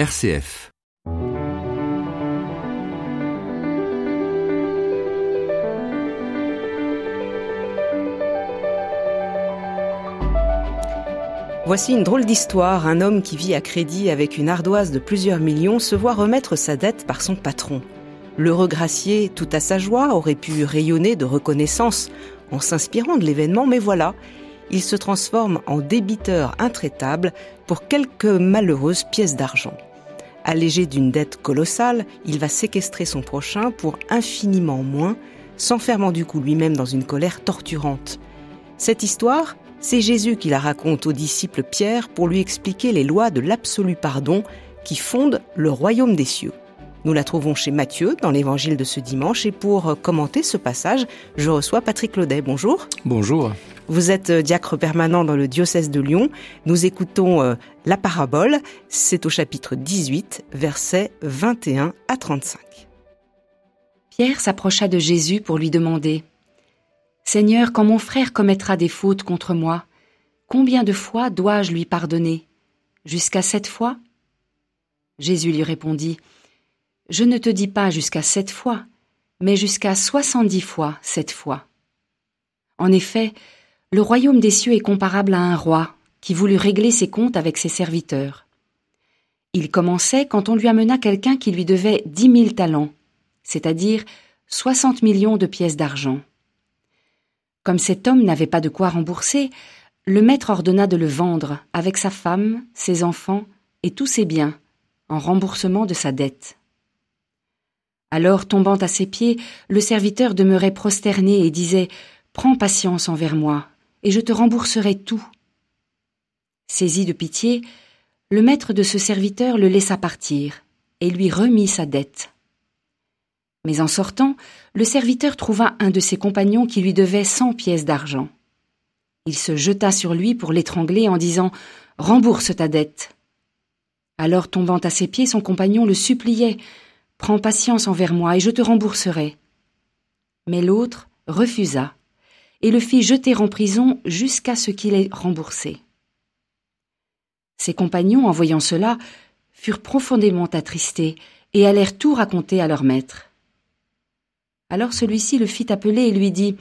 RCF. Voici une drôle d'histoire. Un homme qui vit à crédit avec une ardoise de plusieurs millions se voit remettre sa dette par son patron. Le gracier, tout à sa joie, aurait pu rayonner de reconnaissance en s'inspirant de l'événement, mais voilà, il se transforme en débiteur intraitable pour quelques malheureuses pièces d'argent. Allégé d'une dette colossale, il va séquestrer son prochain pour infiniment moins, s'enfermant du coup lui-même dans une colère torturante. Cette histoire, c'est Jésus qui la raconte au disciple Pierre pour lui expliquer les lois de l'absolu pardon qui fondent le royaume des cieux. Nous la trouvons chez Matthieu dans l'évangile de ce dimanche et pour commenter ce passage, je reçois Patrick Laudet. Bonjour. Bonjour. Vous êtes euh, diacre permanent dans le diocèse de Lyon. Nous écoutons euh, la parabole. C'est au chapitre 18, versets 21 à 35. Pierre s'approcha de Jésus pour lui demander Seigneur, quand mon frère commettra des fautes contre moi, combien de fois dois-je lui pardonner? Jusqu'à sept fois? Jésus lui répondit, Je ne te dis pas jusqu'à sept fois, mais jusqu'à soixante-dix fois sept fois. En effet, le royaume des cieux est comparable à un roi qui voulut régler ses comptes avec ses serviteurs. Il commençait quand on lui amena quelqu'un qui lui devait dix mille talents, c'est-à-dire soixante millions de pièces d'argent. Comme cet homme n'avait pas de quoi rembourser, le maître ordonna de le vendre avec sa femme, ses enfants et tous ses biens, en remboursement de sa dette. Alors, tombant à ses pieds, le serviteur demeurait prosterné et disait Prends patience envers moi, et je te rembourserai tout. Saisi de pitié, le maître de ce serviteur le laissa partir et lui remit sa dette. Mais en sortant, le serviteur trouva un de ses compagnons qui lui devait cent pièces d'argent. Il se jeta sur lui pour l'étrangler en disant Rembourse ta dette. Alors tombant à ses pieds, son compagnon le suppliait Prends patience envers moi et je te rembourserai. Mais l'autre refusa et le fit jeter en prison jusqu'à ce qu'il ait remboursé. Ses compagnons, en voyant cela, furent profondément attristés et allèrent tout raconter à leur maître. Alors celui-ci le fit appeler et lui dit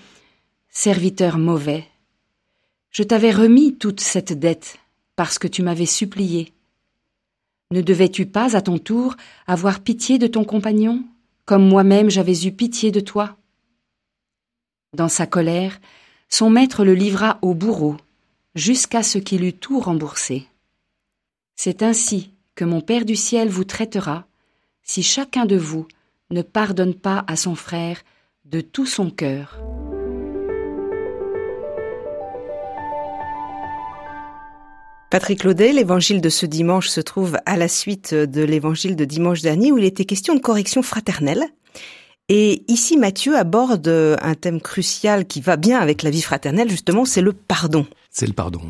Serviteur mauvais, je t'avais remis toute cette dette parce que tu m'avais supplié. Ne devais-tu pas, à ton tour, avoir pitié de ton compagnon, comme moi-même j'avais eu pitié de toi? Dans sa colère, son maître le livra au bourreau, jusqu'à ce qu'il eût tout remboursé. C'est ainsi que mon Père du ciel vous traitera, si chacun de vous ne pardonne pas à son frère de tout son cœur. Patrick Laudet, l'évangile de ce dimanche se trouve à la suite de l'évangile de dimanche dernier où il était question de correction fraternelle. Et ici, Matthieu aborde un thème crucial qui va bien avec la vie fraternelle, justement, c'est le pardon. C'est le pardon.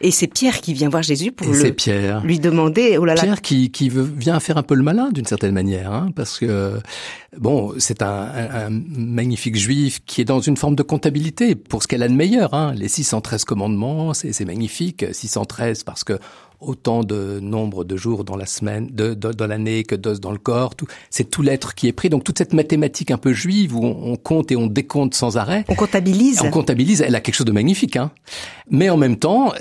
Et c'est Pierre qui vient voir Jésus pour le, Pierre. lui demander. Oh là là. Pierre qui, qui veut, vient faire un peu le malin d'une certaine manière, hein, parce que bon, c'est un, un, magnifique juif qui est dans une forme de comptabilité pour ce qu'elle a de meilleur. Hein. Les 613 commandements, c'est magnifique. 613 parce que autant de nombre de jours dans la semaine, de, dans l'année que d'os dans le corps. Tout, c'est tout l'être qui est pris. Donc toute cette mathématique un peu juive où on, compte et on décompte sans arrêt. On comptabilise. On comptabilise. Elle a quelque chose de magnifique. Hein. Mais en même temps,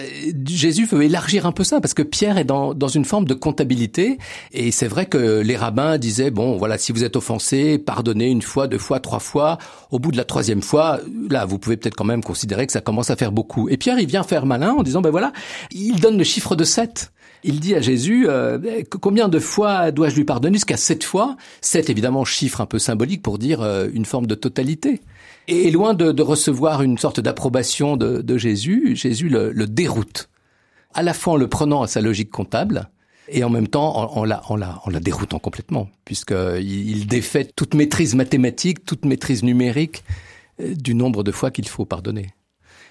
Jésus veut élargir un peu ça parce que Pierre est dans, dans une forme de comptabilité. Et c'est vrai que les rabbins disaient bon, voilà, si vous êtes offensé, pardonnez une fois, deux fois, trois fois. Au bout de la troisième fois, là, vous pouvez peut-être quand même considérer que ça commence à faire beaucoup. Et Pierre, il vient faire malin en disant ben voilà, il donne le chiffre de 7 il dit à Jésus, euh, combien de fois dois-je lui pardonner Jusqu'à sept fois? Sept, évidemment, chiffre un peu symbolique pour dire euh, une forme de totalité. Et loin de, recevoir une sorte d'approbation de, Jésus, Jésus le, déroute. À la fois en le prenant à sa logique comptable, et en même temps en la déroutant complètement, puisqu'il il défait toute maîtrise mathématique, toute maîtrise numérique euh, du nombre de fois qu'il faut pardonner.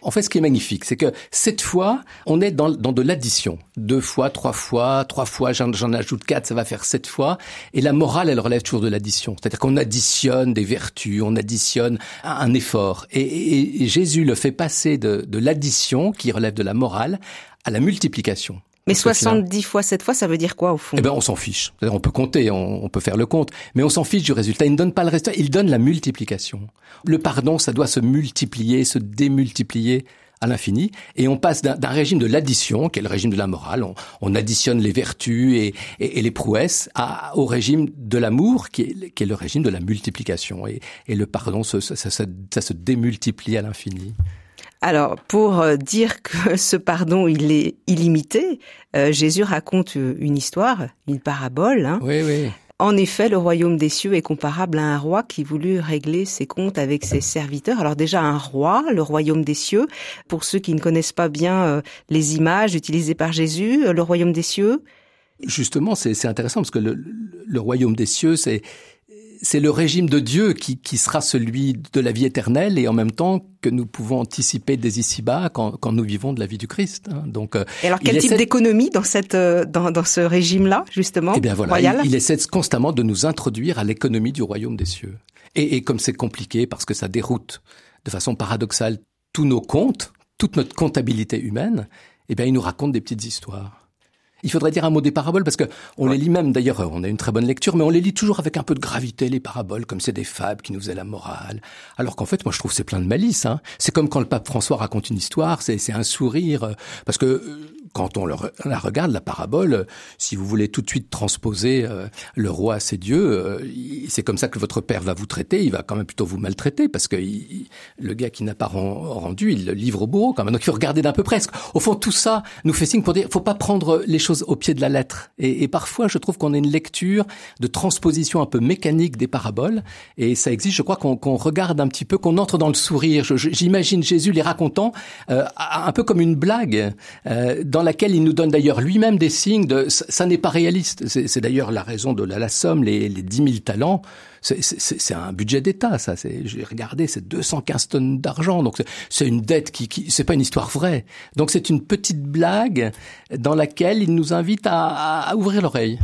En fait, ce qui est magnifique, c'est que cette fois, on est dans, dans de l'addition. Deux fois, trois fois, trois fois, j'en ajoute quatre, ça va faire sept fois. Et la morale, elle relève toujours de l'addition. C'est-à-dire qu'on additionne des vertus, on additionne un effort. Et, Jésus le fait passer de, de l'addition, qui relève de la morale, à la multiplication. Mais 70 fois cette fois, ça veut dire quoi au fond? Eh ben, on s'en fiche. On peut compter, on, peut faire le compte, mais on s'en fiche du résultat. Il ne donne pas le résultat, il donne la multiplication. Le pardon, ça doit se multiplier, se démultiplier à l'infini, et on passe d'un régime de l'addition, qui est le régime de la morale, on, additionne les vertus et, les prouesses, à, au régime de l'amour, qui est, le régime de la multiplication. Et, le pardon, ça, ça se démultiplie à l'infini. Alors, pour euh, dire que ce pardon, il est illimité, euh, Jésus raconte euh, une histoire, une parabole. Hein. Oui, oui. En effet, le royaume des cieux est comparable à un roi qui voulut régler ses comptes avec ses serviteurs. Alors déjà, un roi, le royaume des cieux, pour ceux qui ne connaissent pas bien les images utilisées par Jésus, le royaume des cieux? Justement, c'est intéressant parce que le royaume des cieux, c'est c'est le régime de Dieu qui, qui, sera celui de la vie éternelle et en même temps que nous pouvons anticiper des ici-bas quand, quand, nous vivons de la vie du Christ. Hein. Donc, euh, et alors, quel type d'économie dans cette euh, dans, dans ce régime-là, justement Eh bien voilà, il, essaie constamment de nous introduire à l'économie du royaume des cieux. Et, et comme c'est compliqué parce que ça déroute de façon paradoxale tous nos comptes, toute notre comptabilité humaine, eh bien, il nous raconte des petites histoires. Il faudrait dire un mot des paraboles parce que on les lit même d'ailleurs, on a une très bonne lecture, mais on les lit toujours avec un peu de gravité les paraboles, comme c'est des fables qui nous faisaient la morale. Alors qu'en fait, moi je trouve c'est plein de malice. Hein. C'est comme quand le pape François raconte une histoire, c'est un sourire, euh, parce que euh, quand on la regarde, la parabole, si vous voulez tout de suite transposer euh, le roi à ses dieux, euh, c'est comme ça que votre père va vous traiter, il va quand même plutôt vous maltraiter, parce que le gars qui n'a pas rendu, il le livre au bourreau quand même. Donc il faut regarder d'un peu presque. Au fond, tout ça nous fait signe pour dire, faut pas prendre les choses au pied de la lettre. Et, parfois, je trouve qu'on a une lecture de transposition un peu mécanique des paraboles, et ça existe, je crois, qu'on regarde un petit peu, qu'on entre dans le sourire. J'imagine Jésus les racontant euh, un peu comme une blague dans laquelle il nous donne d'ailleurs lui-même des signes de ça, n'est pas réaliste. C'est d'ailleurs la raison de la, somme, les, les 10 000 talents. C'est un budget d'État, ça. J'ai regardé, c'est 215 tonnes d'argent. Donc c'est une dette qui, qui c'est pas une histoire vraie. Donc c'est une petite blague dans laquelle il nous invite à, ouvrir l'oreille.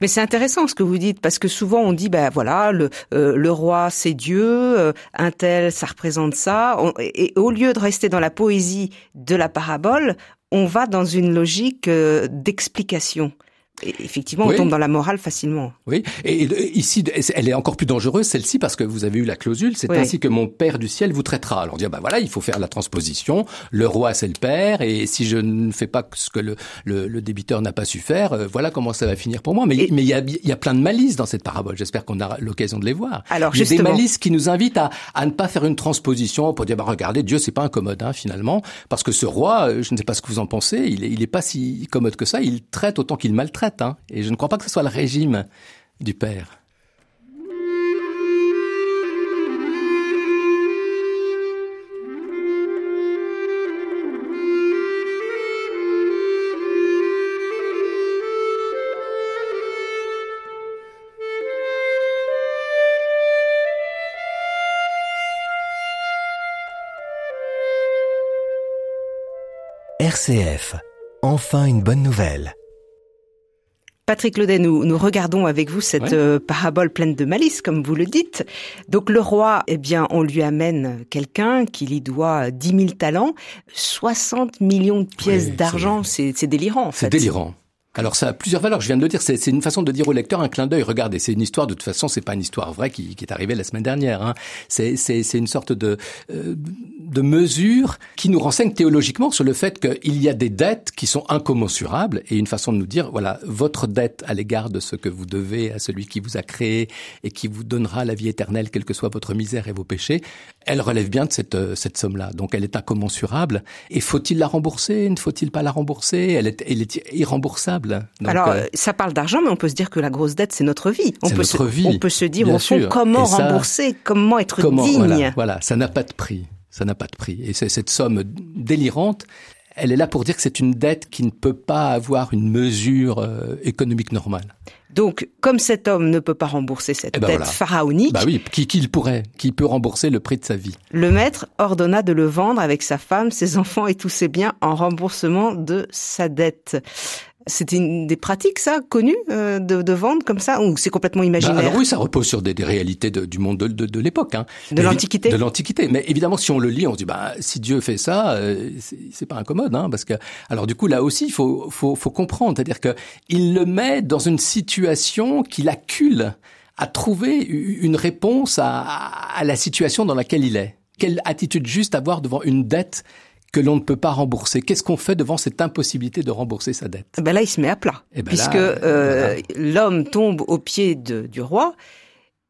Mais c'est intéressant ce que vous dites parce que souvent on dit ben voilà le euh, le roi c'est Dieu, euh, un tel ça représente ça et, au lieu de rester dans la poésie de la parabole, on va dans une logique euh, d'explication effectivement, on tombe dans la morale facilement. Oui, et ici, elle est encore plus dangereuse, celle-ci, parce que vous avez eu la clausule, c'est ainsi que mon Père du ciel vous traitera. Alors, dire, bah voilà, il faut faire la transposition, le roi c'est le Père, et si je ne fais pas ce que le, le, débiteur n'a pas su faire, euh, voilà comment ça va finir pour moi. Mais mais il y a, y a plein de malices dans cette parabole, j'espère qu'on aura l'occasion de les voir. Alors, il y a des malices qui nous invitent à, à ne pas faire une transposition pour dire, bah regardez, Dieu c'est pas incommode, hein, finalement, parce que ce roi, euh, je ne sais pas ce que vous en pensez, il est, il est pas si commode que ça, il traite autant qu'il maltraite. Hein. Et je ne crois pas que ce soit le régime du père. RCF. Enfin une bonne nouvelle. Patrick Laudet, nous, nous regardons avec vous cette euh, parabole pleine de malice, comme vous le dites. Donc le roi, eh bien, on lui amène quelqu'un qui lui doit 10 000 talents, 60 millions de pièces d'argent, c'est délirant. En fait. C'est délirant. Alors ça a plusieurs valeurs, je viens de le dire, c'est une façon de dire au lecteur un clin d'œil, regardez, c'est une histoire, de toute façon, c'est pas une histoire vraie qui, qui est arrivée la semaine dernière, hein. c'est une sorte de, euh, de mesure qui nous renseigne théologiquement sur le fait qu'il y a des dettes qui sont incommensurables et une façon de nous dire, voilà, votre dette à l'égard de ce que vous devez à celui qui vous a créé et qui vous donnera la vie éternelle, quelle que soit votre misère et vos péchés, elle relève bien de cette, euh, cette somme-là. Donc elle est incommensurable. Et faut-il la rembourser? Ne faut-il pas la rembourser? Elle est, elle est irremboursable. Alors, euh, ça parle d'argent, mais on peut se dire que la grosse dette, c'est notre vie. On peut notre se, vie. On peut se dire, au fond, comment rembourser, comment être digne. Voilà, ça n'a pas de prix. Ça n'a pas de prix. Et c'est cette somme délirante, elle est là pour dire que c'est une dette qui ne peut pas avoir une mesure euh, économique normale. Donc, comme cet homme ne peut pas rembourser cette eh ben dette pharaonique, bah oui, qui, qui pourrait, qui peut rembourser le prix de sa vie Le maître ordonna de le vendre avec sa femme, ses enfants et tous ses biens en remboursement de sa dette. C'était une des pratiques, ça, connues euh, de, de, vendre comme ça, ou c'est complètement bah, imaginaire alors Oui, ça repose sur des, des réalités de, du monde de, de, de l'époque. Hein. De l'Antiquité De l'Antiquité. Mais évidemment, si on le lit, on se dit, bah, si Dieu fait ça, euh, c'est pas incommode. Hein, parce que, alors du coup, là aussi, il faut, faut, faut comprendre. C'est-à-dire que il le met dans une situation qui l'accule à trouver une réponse à, à la situation dans laquelle il est. Quelle attitude juste avoir devant une dette que l'on ne peut pas rembourser. Qu'est-ce qu'on fait devant cette impossibilité de rembourser sa dette? Ben Là, il se met à plat, eh ben puisque euh, l'homme tombe au pied de, du roi.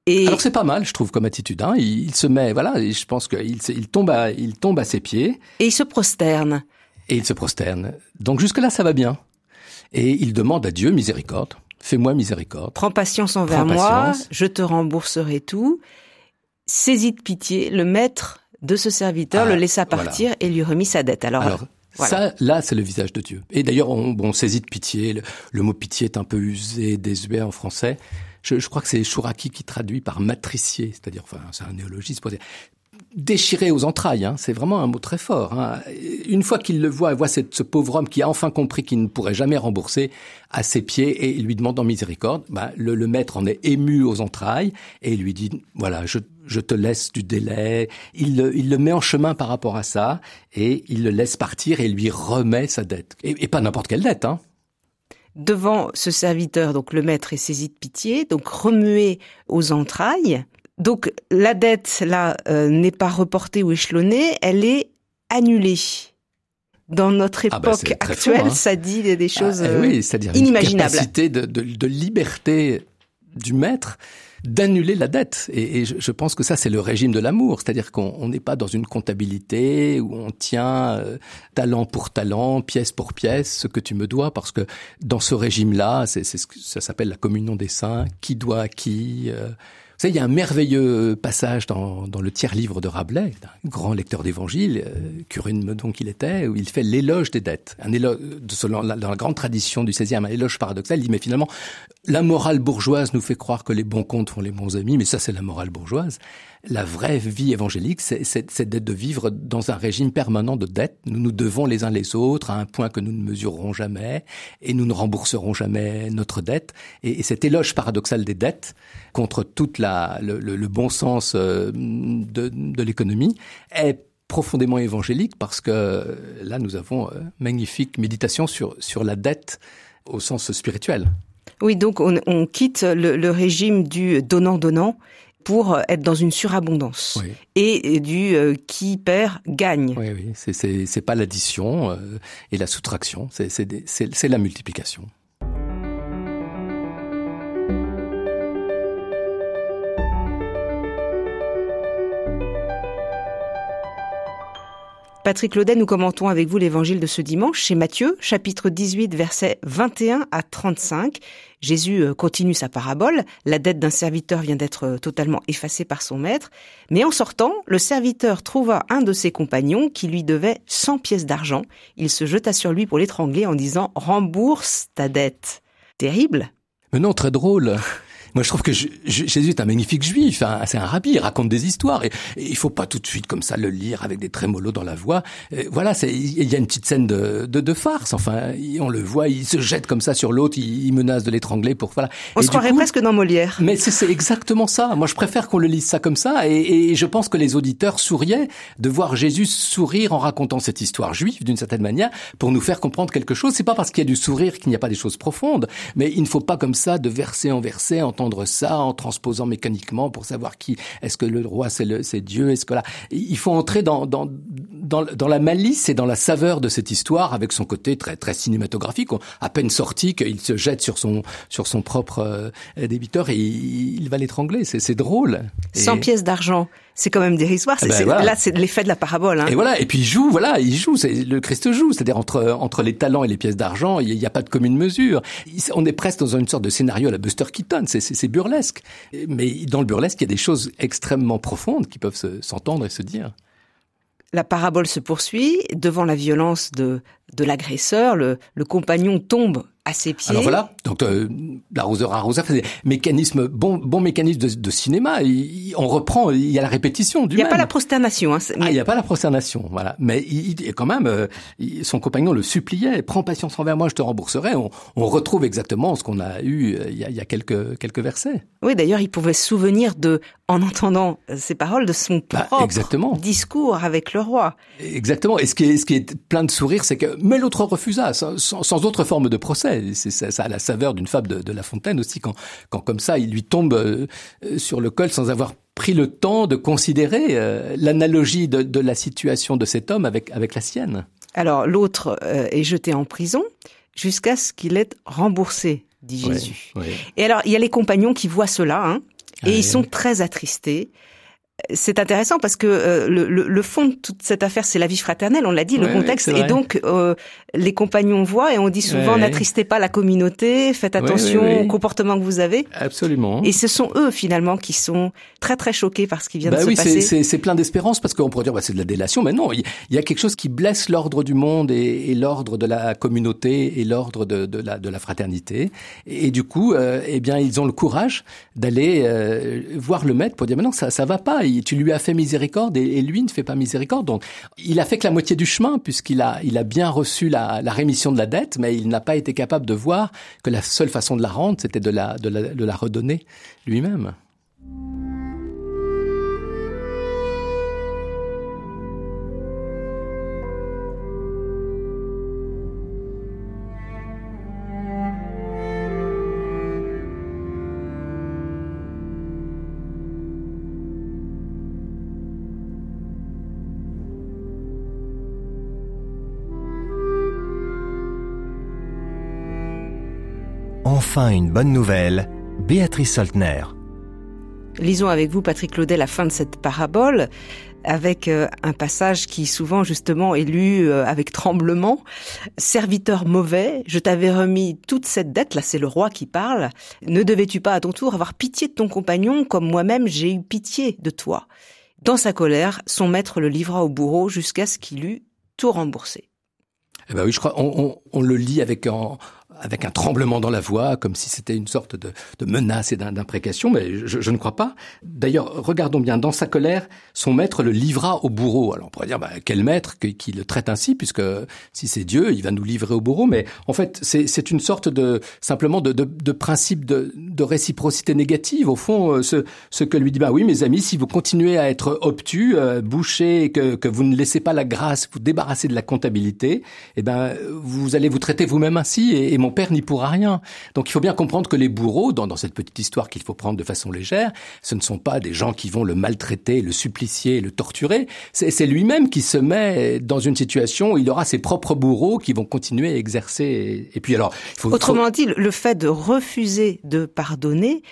Et... Alors c'est pas mal, je trouve, comme attitude. Hein. Il, se met, voilà, je pense qu'il il tombe, à, il tombe à ses pieds. Et il se prosterne. Et il se prosterne. Donc jusque-là, ça va bien. Et il demande à Dieu miséricorde. Fais-moi miséricorde. Prends patience envers moi, je te rembourserai tout. Saisis de pitié, le maître de ce serviteur, le ah, laissa partir et lui remit sa dette. Alors, Ça, là, c'est le visage de Dieu. Et d'ailleurs, on, bon, saisit de pitié. Le, mot pitié est un peu usé, désuet en français. Je, crois que c'est Chouraki qui traduit par matricier, c'est-à-dire, enfin, c'est un néologisme déchiré aux entrailles. Hein. C'est vraiment un mot très fort. Hein. Une fois qu'il le voit, il voit ce pauvre homme qui a enfin compris qu'il ne pourrait jamais rembourser à ses pieds et lui demande en miséricorde. Bah, le, maître en est ému aux entrailles et lui dit voilà, je, te laisse du délai. Il le, met en chemin par rapport à ça et il le laisse partir et lui remet sa dette. Et, pas n'importe quelle dette. Hein devant ce serviteur, donc le maître est saisi de pitié, donc remué aux entrailles, donc la dette, là, euh, n'est pas reportée ou échelonnée, elle est annulée. Dans notre ah bah, époque actuelle, hein. ça dit des choses ah, oui, c'est-à-dire inimaginables. Une capacité de, de, liberté du maître d'annuler la dette. Et, je, pense que ça, c'est le régime de l'amour. C'est-à-dire qu'on n'est pas dans une comptabilité où on tient euh, talent pour talent, pièce pour pièce, ce que tu me dois, parce que dans ce régime-là, c'est, ça s'appelle la communion des saints, qui doit à qui. Euh, savez, il y a un merveilleux passage dans, le tiers-livre de Rabelais, un grand lecteur d'évangile, euh, curé de Meudon qu'il était, où il fait l'éloge des dettes. Un éloge, dans la grande tradition du 16e, un éloge paradoxal. Il dit, mais finalement, la morale bourgeoise nous fait croire que les bons comptes font les bons amis, mais ça, c'est la morale bourgeoise. La vraie vie évangélique, c'est d'être de vivre dans un régime permanent de dette. Nous nous devons les uns les autres à un point que nous ne mesurerons jamais et nous ne rembourserons jamais notre dette. Et, et cet éloge paradoxal des dettes contre toute la, le, le, bon sens euh, de, de l'économie est profondément évangélique parce que là nous avons euh, magnifique méditation sur sur la dette au sens spirituel. Oui, donc on, on quitte le, le, régime du donnant-donnant pour être dans une surabondance et du euh, qui perd gagne. Oui, oui, c'est pas l'addition euh, et la soustraction, c'est la multiplication. Patrick Laudet, nous commentons avec vous l'évangile de ce dimanche chez Matthieu, chapitre 18, versets 21 à 35. Jésus euh, continue sa parabole. La dette d'un serviteur vient d'être euh, totalement effacée par son maître. Mais en sortant, le serviteur trouva un de ses compagnons qui lui devait 100 pièces d'argent. Il se jeta sur lui pour l'étrangler en disant rembourse ta dette. Terrible. Mais non, très drôle. Moi, je trouve que Jésus est un magnifique juif. Hein. C'est un rabbi, il raconte des histoires. Et, il faut pas tout de suite comme ça le lire avec des trémolos dans la voix. voilà, il y a une petite scène de, de, de, farce. Enfin, on le voit, il se jette comme ça sur l'autre, il, menace de l'étrangler pour voilà. On se croirait presque dans Molière. Mais c'est exactement ça. Moi, je préfère qu'on le lise ça comme ça. Et, et je pense que les auditeurs souriaient de voir Jésus sourire en racontant cette histoire juive d'une certaine manière pour nous faire comprendre quelque chose. C'est pas parce qu'il y a du sourire qu'il n'y a pas des choses profondes, mais il ne faut pas comme ça de verset en verset entendre ça en transposant mécaniquement pour savoir qui est-ce que le roi c'est c'est Dieu est-ce que là il faut entrer dans, dans dans dans la malice et dans la saveur de cette histoire avec son côté très très cinématographique. À peine sorti qu'il se jette sur son sur son propre euh, débiteur et il, va l'étrangler. C'est c'est drôle. 100 pièces d'argent c'est quand même dérisoire. Eh ben là, c'est l'effet de la parabole. Hein. Et voilà. Et puis il joue, voilà, il joue. Le Christ joue, c'est-à-dire entre entre les talents et les pièces d'argent, il n'y a, pas de commune mesure. On est presque dans une sorte de scénario à la Buster Keaton. C'est burlesque. Mais dans le burlesque, il y a des choses extrêmement profondes qui peuvent s'entendre et se dire. La parabole se poursuit devant la violence de de l'agresseur. Le, le compagnon tombe à ses pieds. Alors voilà, donc euh, l'arroseur arroseur, mécanisme bon bon mécanisme de, de cinéma. on reprend, il y a la répétition du. Il n'y a pas la prosternation. Hein, ah, il n'y a pas la prosternation, voilà. Mais il, quand même, euh, son compagnon le suppliait prends patience envers moi, je te rembourserai. On, on retrouve exactement ce qu'on a eu euh, il y a, il y a quelques quelques versets. Oui, d'ailleurs, il pouvait se souvenir de, en entendant ces paroles, de son bah, propre exactement. discours avec le roi. Exactement. Et ce qui est ce qui est plein de sourires, c'est que mais l'autre refusa, sans, sans autre forme de procès c'est ça, a la saveur d'une fable de, La Fontaine aussi quand, quand comme ça il lui tombe euh, sur le col sans avoir pris le temps de considérer euh, l'analogie de, la situation de cet homme avec avec la sienne. Alors l'autre euh, est jeté en prison jusqu'à ce qu'il ait remboursé, dit Jésus. Et alors il y a les compagnons qui voient cela, hein, et ah ils sont très attristés c'est intéressant parce que euh, le, le, fond de toute cette affaire, c'est la vie fraternelle, on l'a dit, le contexte. Et donc, euh, les compagnons voient et on dit souvent, n'attristez pas la communauté, faites attention au comportement que vous avez. Absolument. Et ce sont eux, finalement, qui sont très, très choqués par ce qui vient de bah se passer. Oui, c'est plein d'espérance parce qu'on pourrait dire, bah, c'est de la délation. Mais non, il y, a quelque chose qui blesse l'ordre du monde et, et l'ordre de la communauté et l'ordre de, de, la, de la fraternité. Et, du coup, euh, eh bien, ils ont le courage d'aller voir le maître pour dire, mais non, ça, ça va pas tu lui as fait miséricorde et, lui ne fait pas miséricorde. Donc, il a fait que la moitié du chemin puisqu'il a, il a bien reçu la, rémission de la dette, mais il n'a pas été capable de voir que la seule façon de la rendre, c'était de la, de la redonner lui-même. Enfin une bonne nouvelle, Béatrice Soltner. Lisons avec vous, Patrick Claudet, la fin de cette parabole, avec euh, un passage qui souvent justement est lu euh, avec tremblement. Serviteur mauvais, je t'avais remis toute cette dette, là c'est le roi qui parle, ne devais-tu pas à ton tour avoir pitié de ton compagnon comme moi-même j'ai eu pitié de toi? Dans sa colère, son maître le livra au bourreau jusqu'à ce qu'il eût tout remboursé. Eh ben oui, je crois, on, on le lit avec en, avec un tremblement dans la voix, comme si c'était une sorte de, menace et d'imprécation, mais je, ne crois pas. D'ailleurs, regardons bien, dans sa colère, son maître le livra au bourreau. Alors on pourrait dire, bah, quel maître qui, le traite ainsi, puisque si c'est Dieu, il va nous livrer au bourreau, mais en fait, c'est une sorte de simplement de, de, de principe de, réciprocité négative. Au fond, euh, ce, ce que lui dit, bah oui, mes amis, si vous continuez à être obtus, euh, bouchés, que, que vous ne laissez pas la grâce, vous débarrasser de la comptabilité, eh ben, vous allez vous traiter vous-même ainsi, mon père n'y pourra rien. Donc il faut bien comprendre que les bourreaux, dans, cette petite histoire qu'il faut prendre de façon légère, ce ne sont pas des gens qui vont le maltraiter, le supplicier, le torturer. C'est lui-même qui se met dans une situation où il aura ses propres bourreaux qui vont continuer à exercer. Et, puis alors, il faut, autrement dit, le fait de refuser de pardonner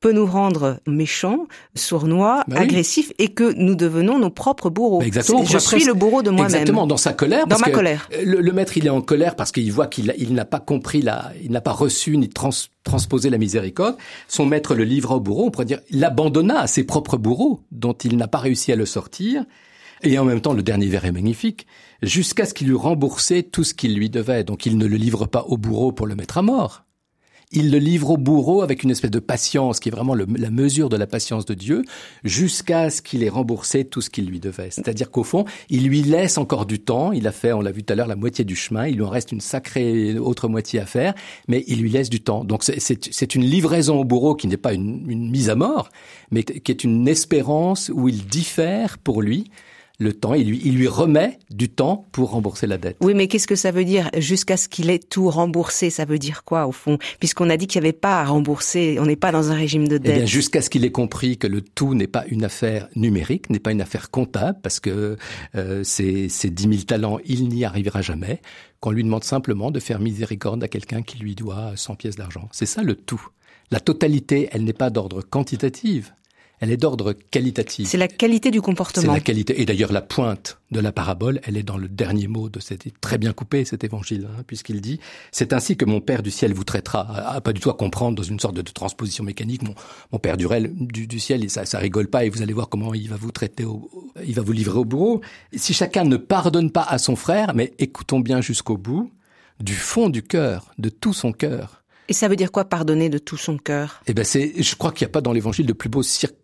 peut nous rendre méchants, sournois, bah agressifs et que nous devenons nos propres bourreaux. Bah exactement. Je suis le bourreau de moi-même. Exactement, dans sa colère. Dans ma colère. Le, maître, il est en colère parce qu'il voit qu'il il, n'a pas compris la, il n'a pas reçu ni transposé la miséricorde. Son maître le livra au bourreau. On pourrait dire, il l'abandonna à ses propres bourreaux dont il n'a pas réussi à le sortir. Et en même temps, le dernier vers est magnifique, jusqu'à ce qu'il eût remboursé tout ce qu'il lui devait. Donc il ne le livre pas au bourreau pour le mettre à mort il le livre au bourreau avec une espèce de patience qui est vraiment la mesure de la patience de Dieu, jusqu'à ce qu'il ait remboursé tout ce qu'il lui devait. C'est-à-dire qu'au fond, il lui laisse encore du temps. Il a fait, on l'a vu tout à l'heure, la moitié du chemin. Il lui en reste une sacrée autre moitié à faire, mais il lui laisse du temps. Donc c'est une livraison au bourreau qui n'est pas une, une mise à mort, mais qui est une espérance où il diffère pour lui le temps, il lui, il lui remet du temps pour rembourser la dette. Oui, mais qu'est-ce que ça veut dire? Jusqu'à ce qu'il ait tout remboursé Ça veut dire quoi au fond? Puisqu'on a dit qu'il n'y avait pas à rembourser, on n'est pas dans un régime de dette. Eh bien, jusqu'à ce qu'il ait compris que le tout n'est pas une affaire numérique, n'est pas une affaire comptable, parce que euh, ces, ces 10 000 talents, il n'y arrivera jamais, qu'on lui demande simplement de faire miséricorde à quelqu'un qui lui doit 100 pièces d'argent. C'est ça le tout. La totalité, elle n'est pas d'ordre quantitative, elle est d'ordre qualitatif. C'est la qualité du comportement. C'est la qualité. Et d'ailleurs, la pointe de la parabole, elle est dans le dernier mot de cet, très bien coupé, cet évangile, hein, puisqu'il dit, c'est ainsi que mon Père du ciel vous traitera. pas du tout à comprendre dans une sorte de, transposition mécanique. Mon, mon Père du, du, du ciel, ça, ça rigole pas et vous allez voir comment il va vous traiter, au, il va vous livrer au bourreau. Si chacun ne pardonne pas à son frère, mais écoutons bien jusqu'au bout, du fond du cœur, de tout son cœur. Et ça veut dire quoi pardonner de tout son cœur? Eh ben c'est, je crois qu'il n'y a pas dans l'évangile de plus beau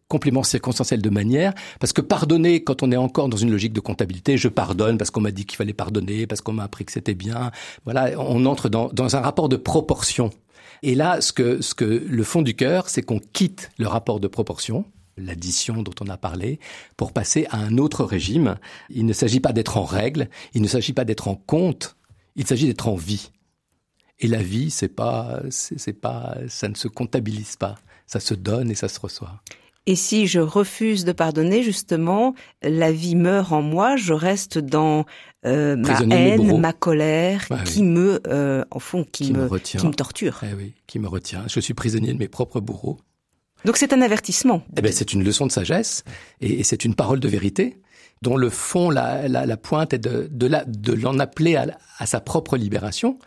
complément circonstanciel de manière, parce que pardonner quand on est encore dans une logique de comptabilité, je pardonne parce qu'on m'a dit qu'il fallait pardonner, parce qu'on m'a appris que c'était bien. Voilà, on entre dans, dans un rapport de proportion. Et là, ce que, ce que le fond du cœur, c'est qu'on quitte le rapport de proportion, l'addition dont on a parlé, pour passer à un autre régime. Il ne s'agit pas d'être en règle, il ne s'agit pas d'être en compte, il s'agit d'être en vie. Et la vie, c'est pas, c'est pas, ça ne se comptabilise pas, ça se donne et ça se reçoit. Et si je refuse de pardonner, justement, la vie meurt en moi, je reste dans euh, ma haine, ma colère, qui me, euh, en fond, qui, me, retient. qui me torture. Eh oui, qui me retient. Je suis prisonnier de mes propres bourreaux. Donc c'est un avertissement. Eh ben, c'est une leçon de sagesse et, c'est une parole de vérité dont le fond, la, la, la pointe est de, de, l'en appeler à, à, sa propre libération,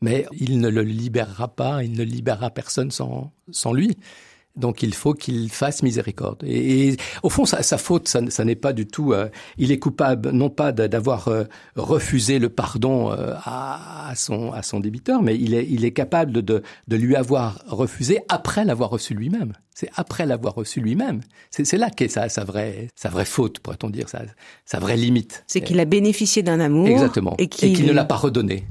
mais il ne le libérera pas, il ne libérera personne sans, sans lui. Donc il faut qu'il fasse miséricorde. Et, au fond, sa, sa faute, ça, ça n'est pas du tout. Euh, il est coupable non pas d'avoir euh, refusé le pardon euh, à, son à son débiteur, mais il est il est capable de de lui avoir refusé après l'avoir reçu lui-même. C'est après l'avoir reçu lui-même. C'est là qu'est sa, sa vraie sa vraie faute, pourrait-on dire, sa, sa vraie limite. C'est qu'il a bénéficié d'un amour. Exactement. Et qu'il ne l'a pas redonné.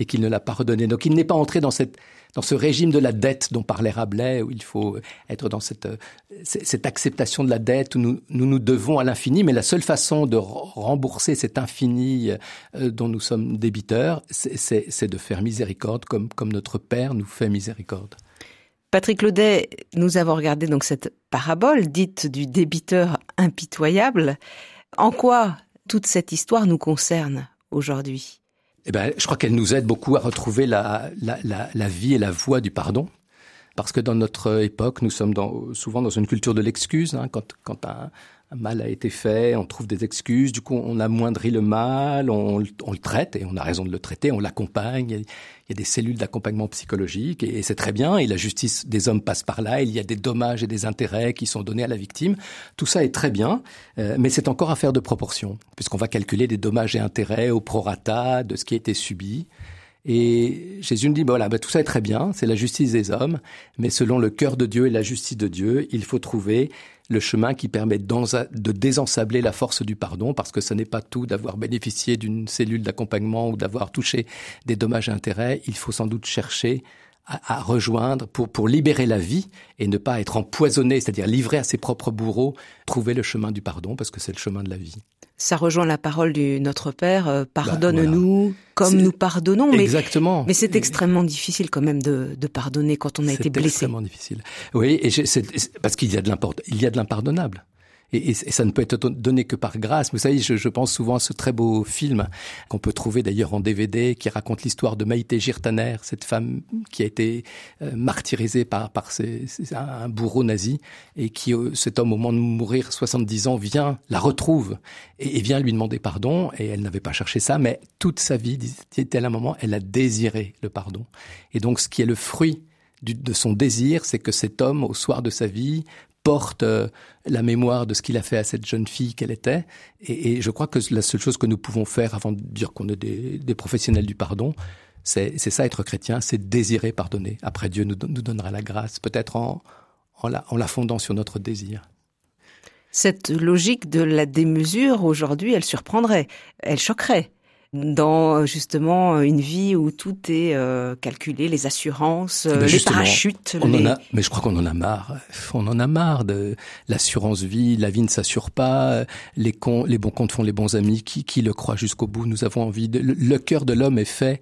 Et qu'il ne l'a pas redonné. Donc il n'est pas entré dans cette dans ce régime de la dette dont parlait Rabelais, où il faut être dans cette, cette acceptation de la dette, où nous nous, nous devons à l'infini, mais la seule façon de rembourser cet infini euh, dont nous sommes débiteurs, c'est de faire miséricorde comme, comme notre Père nous fait miséricorde. Patrick Laudet, nous avons regardé donc cette parabole dite du débiteur impitoyable. En quoi toute cette histoire nous concerne aujourd'hui? Eh ben, je crois qu'elle nous aide beaucoup à retrouver la, vie et la voie du pardon. Parce que dans notre époque, nous sommes souvent dans une culture de l'excuse. Hein, un mal a été fait, on trouve des excuses, du coup on amoindrit le mal, on, le traite, et on a raison de le traiter, on l'accompagne, il y a des cellules d'accompagnement psychologique, et, c'est très bien, et la justice des hommes passe par là, il y a des dommages et des intérêts qui sont donnés à la victime, tout ça est très bien, euh, mais c'est encore affaire de proportion, puisqu'on va calculer des dommages et intérêts au prorata de ce qui a été subi, et Jésus nous dit, voilà, bah, tout ça est très bien, c'est la justice des hommes, mais selon le cœur de Dieu et la justice de Dieu, il faut trouver le chemin qui permet de désensabler la force du pardon, parce que ce n'est pas tout d'avoir bénéficié d'une cellule d'accompagnement ou d'avoir touché des dommages et intérêts. Il faut sans doute chercher à, rejoindre pour, pour libérer la vie et ne pas être empoisonné, c'est-à-dire livré à ses propres bourreaux, trouver le chemin du pardon, parce que c'est le chemin de la vie ça rejoint la parole du Notre Père, euh, pardonne-nous bah, comme nous pardonnons. Mais, Exactement. Mais c'est extrêmement difficile quand même de, de pardonner quand on a été blessé. C'est extrêmement difficile. Oui, et parce qu'il y a de l'impardonnable. Et, ça ne peut être donné que par grâce. Vous savez, je, je pense souvent à ce très beau film qu'on peut trouver d'ailleurs en DVD, qui raconte l'histoire de Maïté Girtaner, cette femme qui a été euh, martyrisée par, un bourreau nazi, et qui, euh, cet homme, au moment de mourir, 70 ans, vient, la retrouve, et, vient lui demander pardon, et elle n'avait pas cherché ça, mais toute sa vie, dit-elle à un moment, elle a désiré le pardon. Et donc, ce qui est le fruit de son désir, c'est que cet homme, au soir de sa vie, porte euh, la mémoire de ce qu'il a fait à cette jeune fille qu'elle était. Et, je crois que la seule chose que nous pouvons faire avant de dire qu'on est des, professionnels du pardon, c'est ça être chrétien, c'est désirer pardonner. Après, Dieu nous, donnera la grâce, peut-être en, en la fondant sur notre désir. Cette logique de la démesure, aujourd'hui, elle surprendrait, elle choquerait dans justement une vie où tout est euh, calculé, les assurances, euh, les parachutes. On En a, mais je crois qu'on en a marre. On en a marre de l'assurance vie. La vie ne s'assure pas. Les, les bons comptes font les bons amis. Qui, qui le croit jusqu'au bout? Nous avons envie. De, le cœur de l'homme est fait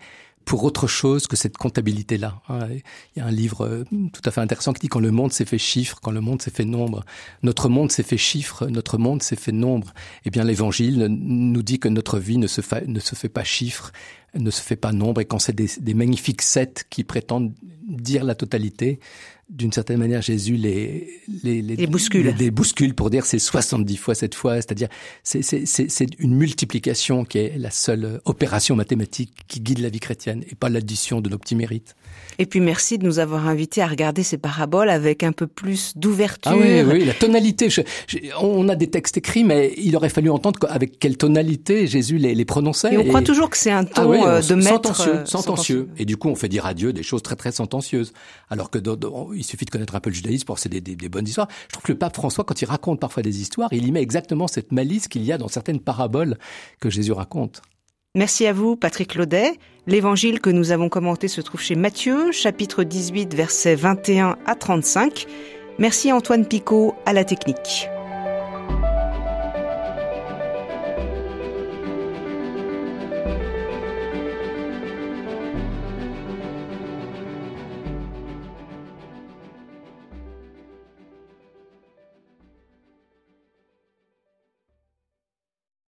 pour autre chose que cette comptabilité-là. Il y a un livre euh, tout à fait intéressant qui dit quand le monde s'est fait chiffre, quand le monde s'est fait nombre, notre monde s'est fait chiffre, notre monde s'est fait nombre. Eh bien, l'Évangile nous dit que notre vie ne se, fait, ne se fait pas chiffre, ne se fait pas nombre, et quand c'est des, des magnifiques sept qui prétendent dire la totalité, d'une certaine manière, Jésus les, les, les, les bouscule. Les, bouscule pour dire c'est 70 fois cette fois, c'est-à-dire c'est, c'est, c'est, une multiplication qui est la seule opération mathématique qui guide la vie chrétienne et pas l'addition de nos petits mérites. Et puis merci de nous avoir invités à regarder ces paraboles avec un peu plus d'ouverture. Ah oui, oui, la tonalité. on a des textes écrits, mais il aurait fallu entendre avec quelle tonalité Jésus les, les prononçait. Et on croit toujours que c'est un ton euh, de mettre sentencieux, sentencieux. Et du coup, on fait dire à Dieu des choses très très sentencieuses. Alors que il suffit de connaître un peu le judaïsme pour c'est des, des, bonnes histoires. Je trouve que le pape François, quand il raconte parfois des histoires, il y met exactement cette malice qu'il y a dans certaines paraboles que Jésus raconte. Merci à vous, Patrick Laudet. L'évangile que nous avons commenté se trouve chez Matthieu, chapitre 18, versets 21 à 35. Merci Antoine Picot à la technique.